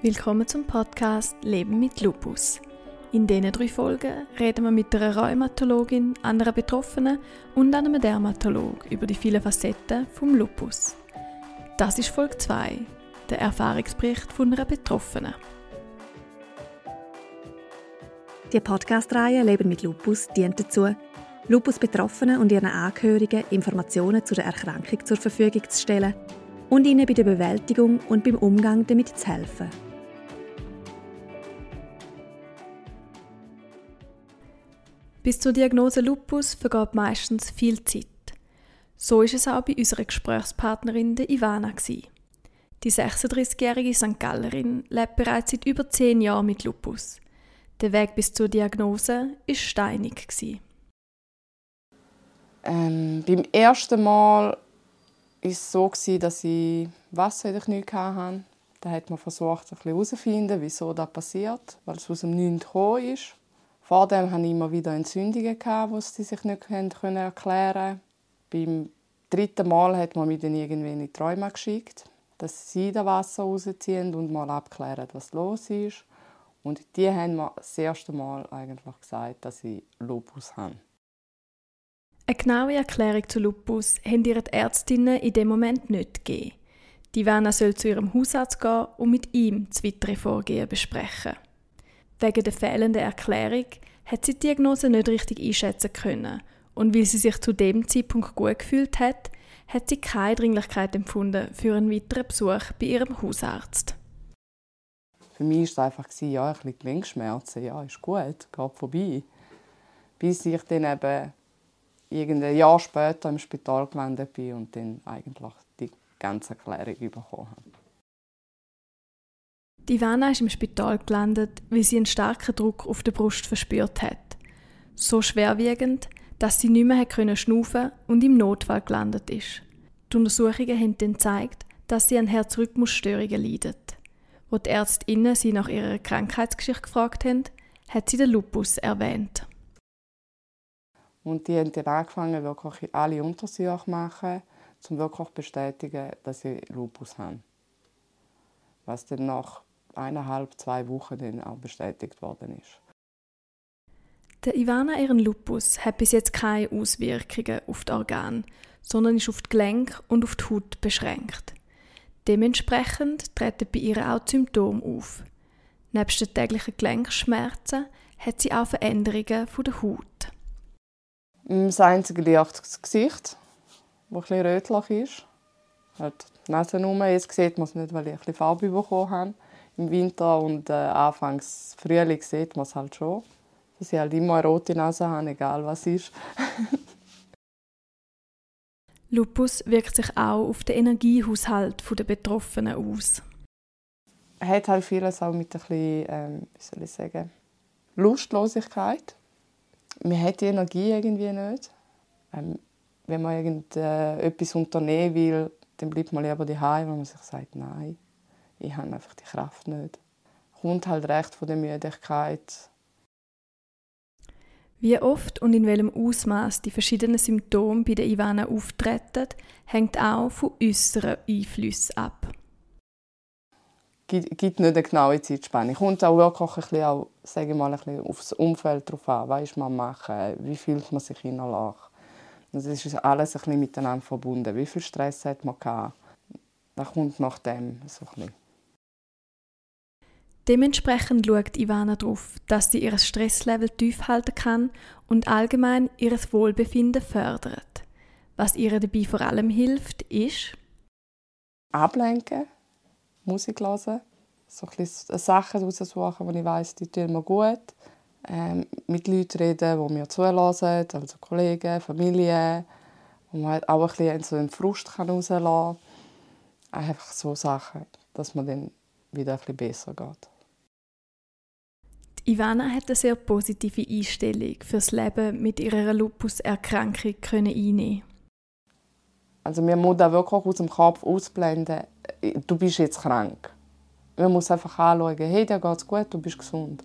Willkommen zum Podcast Leben mit Lupus. In diesen drei Folgen reden wir mit einer Rheumatologin, einer Betroffenen und einem Dermatolog über die vielen Facetten vom Lupus. Das ist Folge 2, der Erfahrungsbericht von einer Betroffenen. Die Podcast-Reihe Leben mit Lupus dient dazu, Lupus-Betroffenen und ihren Angehörigen Informationen zu der Erkrankung zur Verfügung zu stellen und ihnen bei der Bewältigung und beim Umgang damit zu helfen. Bis zur Diagnose Lupus vergeht meistens viel Zeit. So ist es auch bei unserer Gesprächspartnerin der Ivana. Die 36-jährige St. Gallerin lebt bereits seit über zehn Jahren mit Lupus. Der Weg bis zur Diagnose war steinig. Ähm, beim ersten Mal war es so, dass ich Wasser in den Knien hatte. Da hat man versucht, herauszufinden, wieso das passiert, weil es aus dem Nichts gekommen ist. Vor dem hatte ich immer wieder Entzündungen, die sie sich nicht erklären konnten. Beim dritten Mal hat man mich dann irgendwie in die Träume geschickt, dass sie das Wasser rausziehen und mal abklären, was los ist. Und die haben mir das erste Mal eigentlich gesagt, dass ich Lupus habe. Eine genaue Erklärung zu Lupus haben ihre Ärztinnen in dem Moment nicht gegeben. Die Vanna soll zu ihrem Hausarzt gehen und mit ihm das weitere Vorgehen besprechen. Wegen der fehlenden Erklärung hat sie die Diagnose nicht richtig einschätzen können und weil sie sich zu dem Zeitpunkt gut gefühlt hat, hat sie keine Dringlichkeit empfunden für einen weiteren Besuch bei ihrem Hausarzt. Für mich war es einfach, ja, ein bisschen Gelenkschmerzen, ja, ist gut, geht vorbei. Bis ich dann eben irgendein Jahr später im Spital gelandet bin und dann eigentlich die ganze Erklärung bekommen habe. Die Ivana ist im Spital gelandet, weil sie einen starken Druck auf der Brust verspürt hat. So schwerwiegend, dass sie nicht mehr können schnaufen und im Notfall gelandet ist. Die Untersuchungen haben dann gezeigt, dass sie an Herzrhythmusstörungen leidet. Wo die Ärztinnen sie nach ihrer Krankheitsgeschichte gefragt haben, hat sie den Lupus erwähnt. Und die haben dann angefangen, wirklich alle Untersuchungen zu machen, um wirklich zu bestätigen, dass sie Lupus haben. Was dann nach eineinhalb, zwei Wochen dann auch bestätigt worden ist. Der Ivana ihren Lupus hat bis jetzt keine Auswirkungen auf die Organe, sondern ist auf die Gelenke und auf die Haut beschränkt. Dementsprechend treten bei ihr auch Symptome auf. Neben den täglichen Gelenkschmerzen hat sie auch Veränderungen der Haut. Das einzige Licht das Gesicht, das etwas rötlich ist. Halt die Nase rum. Jetzt sieht man es nicht, weil ich ein Farbe bekommen habe im Winter und äh, anfangs Frühling sieht man es halt schon. Dass ich halt immer eine rote Nase habe, egal was ist. Lupus wirkt sich auch auf den Energiehaushalt der Betroffenen aus. Hat halt vieles auch mit ein bisschen, ähm, wie soll ich sagen, Lustlosigkeit. Man hat die Energie irgendwie nicht. Ähm, wenn man irgendetwas äh, unternehmen will, dann bleibt man lieber daheim, weil man sich sagt, nein ich habe einfach die Kraft nicht. Kommt halt recht von der Müdigkeit. Wie oft und in welchem Ausmaß die verschiedenen Symptome bei der Ivana auftreten, hängt auch von äußeren Einflüssen ab. Es gibt nicht eine genaue Zeitspanne. Kommt auch wirklich ein bisschen, auch, sage mal, ein bisschen aufs Umfeld drauf an. Was man machen? Wie fühlt man sich innerlich? Es ist alles ein bisschen miteinander verbunden. Wie viel Stress hat man gehabt? Das kommt nach dem so ein bisschen. Dementsprechend schaut Ivana darauf, dass sie ihr Stresslevel tief halten kann und allgemein ihr Wohlbefinden fördert. Was ihr dabei vor allem hilft, ist ablenken, Musik hören, so Sachen raussuchen, die ich weiß, die tun mir gut. Ähm, mit Leuten reden, die mir zuhören, also Kollegen, Familie, wo man auch ein bisschen so einen Frust rauslassen kann. Einfach so Sachen, dass man dann wieder ein bisschen besser geht. Ivana hat eine sehr positive Einstellung fürs Leben mit ihrer Lupus-Erkrankung einnehmen. Also man muss da wirklich aus dem Kopf ausblenden, du bist jetzt krank. Man muss einfach anschauen, hey, dir geht's gut, du bist gesund.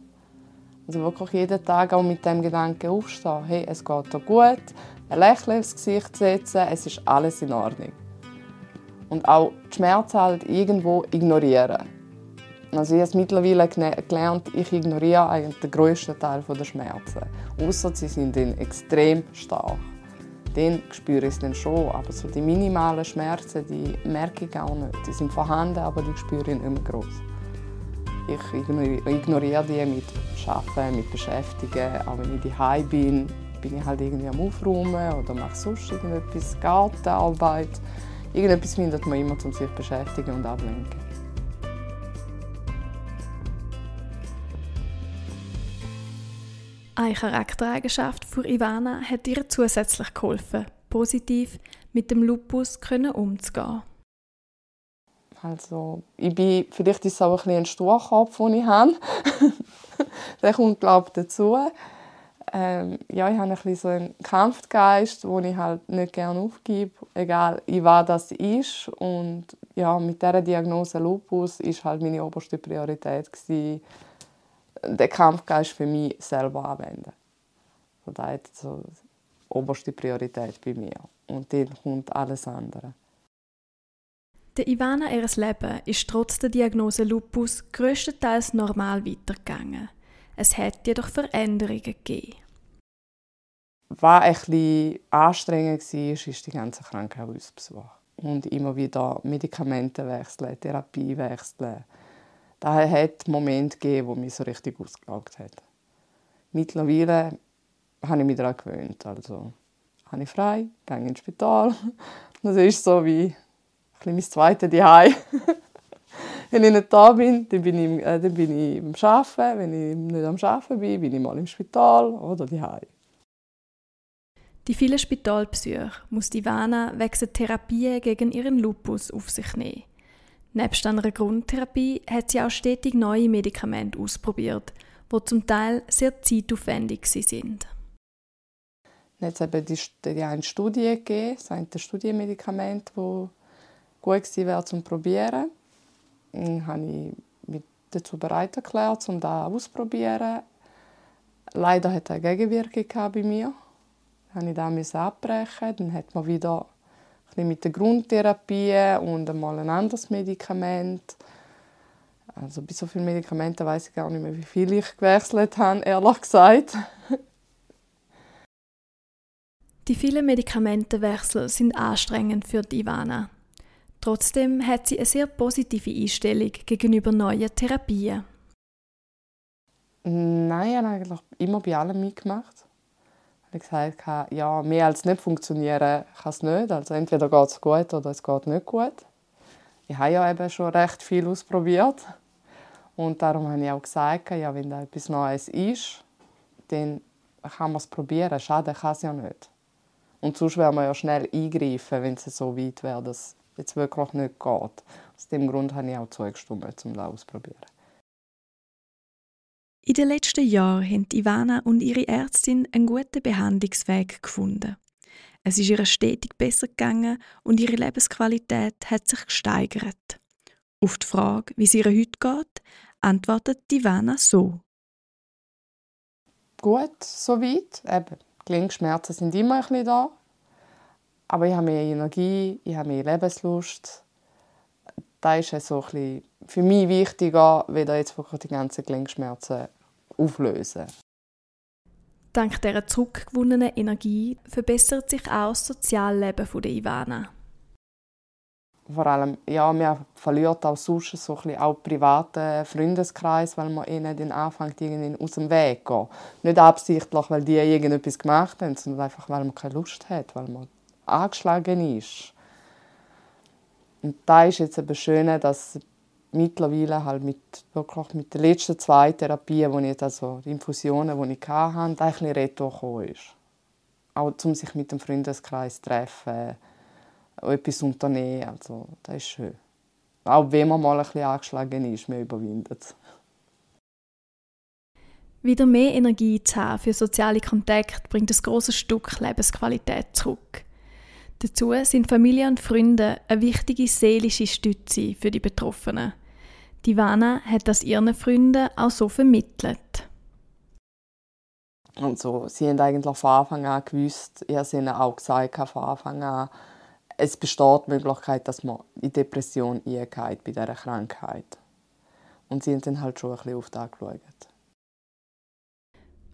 Also wirklich jeden Tag auch mit dem Gedanken aufstehen, hey, es geht dir gut, ein Lächeln aufs Gesicht setzen, es ist alles in Ordnung. Und auch die Schmerzen halt irgendwo ignorieren. Also ich habe mittlerweile gelernt, ich ignoriere eigentlich den grössten Teil der Schmerzen. Außer sie sind dann extrem stark. Dann spüre ich es dann schon, aber so die minimalen Schmerzen, die merke ich auch nicht. Die sind vorhanden, aber die spüre ich nicht mehr groß. Ich ignoriere die mit Arbeiten, mit Beschäftigen. Auch wenn ich daheim bin, bin ich halt irgendwie am Aufräumen oder mache sonst irgendetwas, Gartenarbeit. Irgendetwas findet man immer, um sich zu beschäftigen und ablenken. Eine Charaktereigenschaft für Ivana hat ihr zusätzlich geholfen, positiv mit dem Lupus umzugehen. Also, ich bin, vielleicht ist es auch ein, ein Sturkopf, den ich habe. Der kommt, glaube ich, dazu. Ähm, ja, ich habe ein so einen Kampfgeist, den ich halt nicht gerne aufgebe, egal was das ist. Und ja, mit dieser Diagnose Lupus ist halt meine oberste Priorität gewesen, den Kampfgeist für mich selber anwenden. Das ist so die oberste Priorität bei mir. Und dann kommt alles andere. Der Ivana ihres Leben ist trotz der Diagnose Lupus größtenteils normal weitergegangen. Es hat jedoch Veränderungen gegeben. Was ein bisschen anstrengend war, ist die ganze Krankenhausbesuch. Und immer wieder Medikamente wechseln, Therapie wechseln. Da hat Momente gegeben, wo mich so richtig ausgelaugt hat. Mittlerweile habe ich mich daran gewöhnt. Also habe ich frei, gehe ins Spital. Das ist so wie mein zweites Zuhause. wenn ich nicht da bin, dann bin ich, äh, dann bin ich am Arbeiten. Wenn ich nicht am Arbeiten bin, bin ich mal im Spital oder daheim. Die vielen Spitalbesuche muss Ivana wegen Therapien gegen ihren Lupus auf sich nehmen. Nebst einer Grundtherapie hat sie auch stetig neue Medikamente ausprobiert, die zum Teil sehr zeitaufwendig sind. Jetzt eben die, eine Studie gegeben, das eine Studienmedikament, das gut gewesen wäre zum Probieren. Dann habe ich mich dazu bereit erklärt, um das auszuprobieren. Leider hat er Gegenwirkung bei mir. Dann musste ich das abbrechen. Dann hat man wieder ein mit der Grundtherapie und einmal ein anderes Medikament. Also bei so vielen Medikamenten weiß ich gar nicht mehr, wie viel ich gewechselt habe, ehrlich gesagt. Die vielen Medikamentenwechsel sind anstrengend für die Ivana. Trotzdem hat sie eine sehr positive Einstellung gegenüber neuen Therapien. Nein, ich habe eigentlich immer bei allem mitgemacht. Ich habe gesagt, ja, mehr als nicht funktionieren kann es nicht. Also entweder geht es gut oder es geht nicht gut. Ich habe ja eben schon recht viel ausprobiert. Und darum habe ich auch gesagt, ja, wenn da etwas Neues ist, dann kann man es probieren. Schaden kann es ja nicht. Und sonst wäre man ja schnell eingreifen, wenn es so weit wäre, dass jetzt wirklich nicht geht. Aus dem Grund habe ich auch zugestimmt, um das auszuprobieren. In den letzten Jahren haben Ivana und ihre Ärztin einen guten Behandlungsweg gefunden. Es ist ihr stetig besser gegangen und ihre Lebensqualität hat sich gesteigert. Auf die Frage, wie es ihr heute geht, antwortet Ivana so. Gut, soweit. Eben, Gelenkschmerzen sind immer ein bisschen da. Aber ich habe mehr Energie, ich habe mehr Lebenslust. Das ist so ein für mich wichtiger, weder jetzt wirklich die ganzen Gelenkschmerzen auflösen. Dank dieser zurückgewonnenen Energie verbessert sich auch das Sozialleben der Ivana. Vor allem, ja, man verliert auch sonst so ein bisschen auch privaten Freundeskreis, weil man ihnen den Anfang aus dem Weg geht. Nicht absichtlich, weil die irgendetwas gemacht haben, sondern einfach, weil man keine Lust hat, weil man angeschlagen ist. Und da ist jetzt eben schön, dass mittlerweile halt mit, wirklich mit den letzten zwei Therapien, die ich also die Infusionen, die ich hatte, da ein bisschen retour ist. Auch um sich mit dem Freundeskreis zu treffen, etwas unternehmen, also das ist schön. Auch wenn man mal ein bisschen angeschlagen ist, man überwindet es. Wieder mehr Energie zu haben für soziale Kontakte bringt ein grosses Stück Lebensqualität zurück. Dazu sind Familie und Freunde eine wichtige seelische Stütze für die Betroffenen. Die Vana hat das ihren Freunden auch so vermittelt. Und so, sie haben eigentlich von Anfang an gewusst, ich habe ihnen auch gesagt von Anfang an, es besteht die Möglichkeit, dass man in Depression eingeht bei dieser Krankheit. Und sie haben dann halt schon ein bisschen auf das geschaut.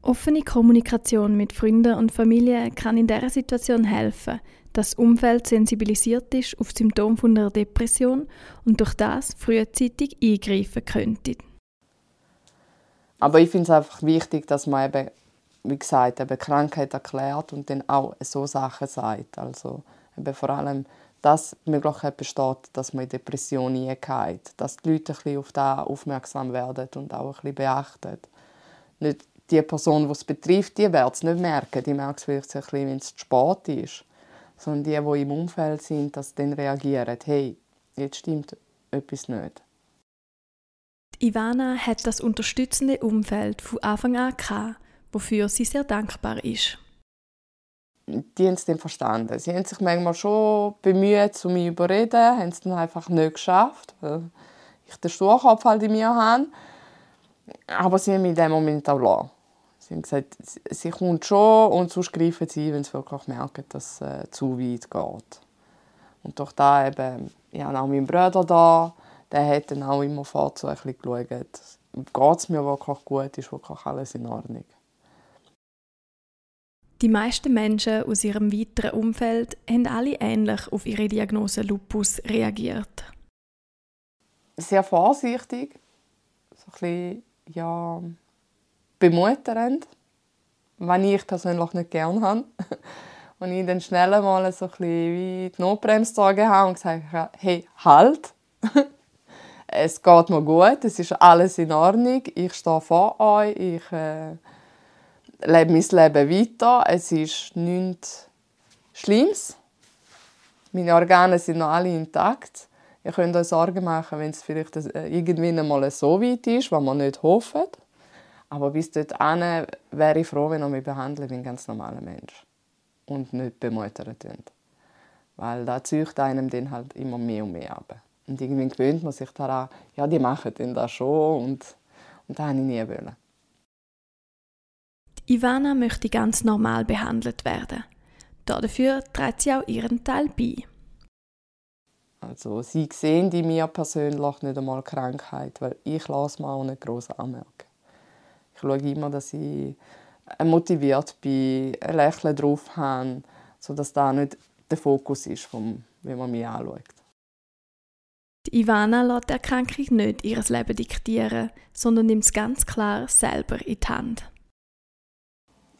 Offene Kommunikation mit Freunden und Familie kann in dieser Situation helfen, dass das Umfeld sensibilisiert ist auf Symptome einer Depression und durch das frühzeitig eingreifen könnte. Aber ich finde es einfach wichtig, dass man eben, wie gesagt, eben Krankheit erklärt und dann auch so Sachen sagt. Also eben vor allem, dass die Möglichkeit besteht, dass man in Depressionen hineingeht. Dass die Leute ein bisschen auf das aufmerksam werden und auch ein bisschen beachten. Nicht die Person, die es betrifft, die wird es nicht merken. Die merkt es vielleicht ein bisschen, wenn es zu spät ist. Sondern die, die im Umfeld sind, dass dann reagieren, hey, jetzt stimmt etwas nicht. Ivana hat das unterstützende Umfeld von Anfang an gehabt, wofür sie sehr dankbar ist. Die haben es dann verstanden. Sie haben sich manchmal schon bemüht, um mich zu überreden, haben es dann einfach nicht geschafft, weil ich den Sturkopf halt in mir habe. Aber sie haben mich in dem Moment auch gelassen. Sie haben gesagt, sie kommt schon und sonst greifen sie, wenn sie wirklich merken, dass es äh, zu weit geht. Und durch da eben, ich habe auch meinen Bruder da, der hat dann auch immer vor so ein bisschen geschaut, geht es mir wirklich gut, ist wirklich alles in Ordnung. Die meisten Menschen aus ihrem weiteren Umfeld haben alle ähnlich auf ihre Diagnose Lupus reagiert. Sehr vorsichtig, so ein bisschen, ja, bemutternd, was ich persönlich nicht gerne habe. Und ich dann schnell mal so ein wie die Notbremse gezogen habe und gesagt habe, hey, halt! es geht mir gut, es ist alles in Ordnung, ich stehe vor euch, ich äh, lebe mein Leben weiter, es ist nichts Schlimmes. Meine Organe sind noch alle intakt. Ihr könnt euch Sorgen machen, wenn es vielleicht äh, irgendwann mal so weit ist, was man nicht hofft. Aber bis dorthin wäre ich froh, wenn ihr mich behandelt wie ein ganz normaler Mensch und nicht bemuttert wird. Weil da zieht einem dann halt immer mehr und mehr ab. Und irgendwie gewöhnt man sich daran, ja, die machen denn das schon und, und das wollte ich nie. Wollen. Ivana möchte ganz normal behandelt werden. Dafür trägt sie auch ihren Teil bei. Also sie sehen in mir persönlich nicht einmal Krankheit, weil ich lasse mir auch nicht groß anmerken. Ich schaue immer, dass ich motiviert bin, ein Lächeln drauf habe, sodass da nicht der Fokus ist, vom, wie man mich anschaut. Die Ivana lässt die Erkrankung nicht ihr Leben diktieren, sondern nimmt es ganz klar selber in die Hand.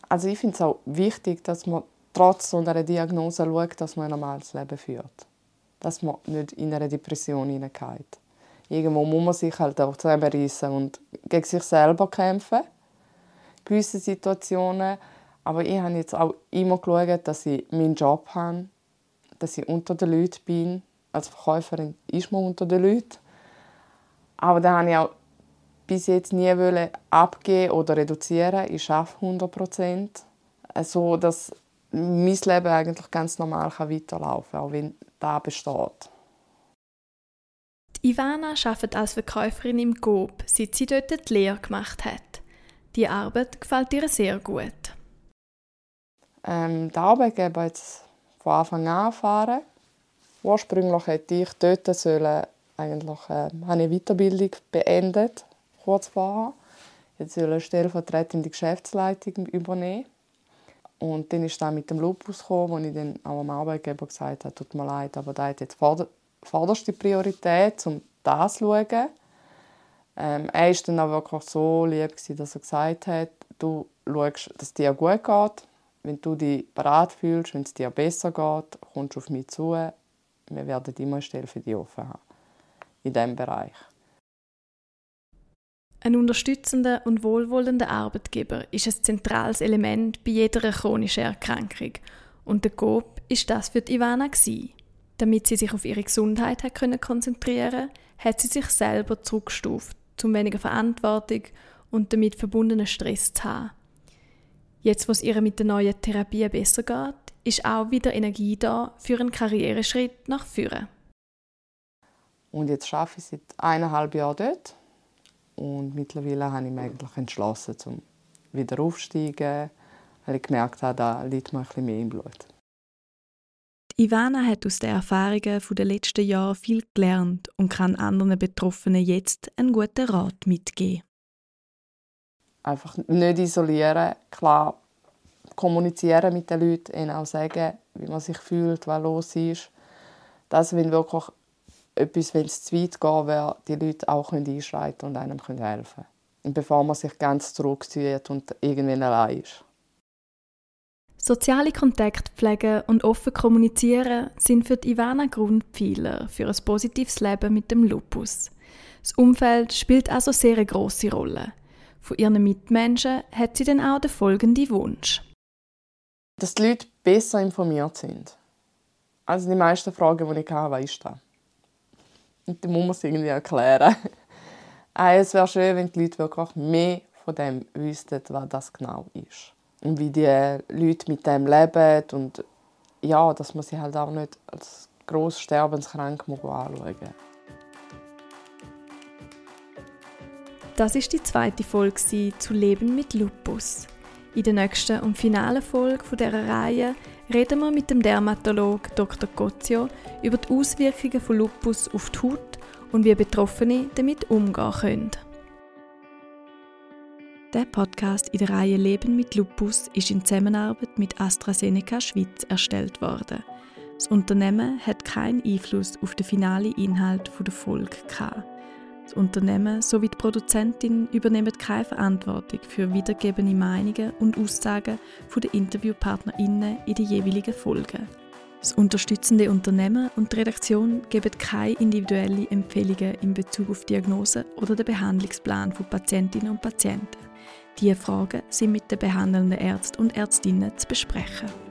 Also ich finde es auch wichtig, dass man trotz so einer Diagnose schaut, dass man ein normales Leben führt. Dass man nicht in eine Depression hineingeht. Irgendwo muss man sich halt auch zusammenreißen und gegen sich selber kämpfen. In gewissen Situationen. Aber ich habe jetzt auch immer geschaut, dass ich meinen Job habe, dass ich unter den Leuten bin, als Verkäuferin ist man unter den Leuten. Aber da habe ich auch bis jetzt nie abgeben oder reduzieren. Ich arbeite 100 Prozent, so dass mein Leben eigentlich ganz normal weiterlaufen kann, auch wenn da besteht. Ivana arbeitet als Verkäuferin im GOB, seit sie dort die Lehre gemacht hat. Die Arbeit gefällt ihr sehr gut. Ähm, die Arbeitgeber jetzt von Anfang an erfahren. Ursprünglich hätte ich dort sollen, eigentlich äh, eine Weiterbildung beendet, kurz vorher. Jetzt soll eine stellvertretende Geschäftsleitung übernehmen. Und dann ist dann mit dem Lupus gekommen, wo ich dann auch am Arbeitgeber gesagt habe, tut mir leid, aber da hat jetzt vorderste Priorität, um das zu schauen. Ähm, er war dann auch wirklich so lieb, dass er gesagt hat, du schaust, dass es dir gut geht. Wenn du dich bereit fühlst, wenn es dir besser geht, kommst du auf mich zu wir werden immer eine Stelle für dich offen haben. In diesem Bereich. Ein unterstützender und wohlwollender Arbeitgeber ist ein zentrales Element bei jeder chronischen Erkrankung. Und der GOP ist das für die Ivana. Gewesen. Damit sie sich auf ihre Gesundheit hat können konzentrieren hat sie sich selber zurückgestuft, um weniger Verantwortung und damit verbundenen Stress zu haben. Jetzt, wo es ihr mit der neuen Therapie besser geht, ist auch wieder Energie da für einen Karriereschritt nach vorne. Und jetzt arbeite ich seit eineinhalb Jahren dort. Und mittlerweile habe ich mich eigentlich entschlossen, zum wieder aufzusteigen, weil ich gemerkt habe, da liegt mir ein bisschen mehr im Blut. Ivana hat aus den Erfahrungen der letzten Jahre viel gelernt und kann anderen Betroffenen jetzt einen guten Rat mitgeben. Einfach nicht isolieren, klar kommunizieren mit den Leuten, ihnen auch sagen, wie man sich fühlt, was los ist. Das, wenn wirklich etwas, wenn es zu weit geht, wäre, die Leute auch einschreiten und einem helfen können. Bevor man sich ganz zurückzieht und irgendwann allein ist. Soziale Kontakte pflegen und offen kommunizieren sind für die Ivana Grundpfeiler für ein positives Leben mit dem Lupus. Das Umfeld spielt also sehr eine grosse Rolle. Von ihren Mitmenschen hat sie dann auch den folgenden Wunsch. Dass die Leute besser informiert sind. Also die meisten Fragen, die ich hatte, was ist das? Und dann muss man es irgendwie erklären. es wäre schön, wenn die Leute wirklich mehr von dem wüssten, was das genau ist und wie die Leute mit dem leben und ja, dass man sie halt auch nicht als gross sterbenskrank anschauen muss. Das ist die zweite Folge zu Leben mit Lupus. In der nächsten und finalen Folge dieser Reihe reden wir mit dem Dermatolog Dr. Gozio über die Auswirkungen von Lupus auf die Haut und wie Betroffene damit umgehen können. Der Podcast in der Reihe Leben mit Lupus ist in Zusammenarbeit mit AstraZeneca Schweiz erstellt worden. Das Unternehmen hat keinen Einfluss auf den finalen Inhalt der Folge. Das Unternehmen sowie die Produzentin übernehmen keine Verantwortung für wiedergegebene Meinungen und Aussagen der InterviewpartnerInnen in den jeweiligen Folgen. Das unterstützende Unternehmen und die Redaktion geben keine individuellen Empfehlungen in Bezug auf Diagnose oder den Behandlungsplan von Patientinnen und Patienten. Diese Fragen sind mit den behandelnden Ärzten und Ärztinnen zu besprechen.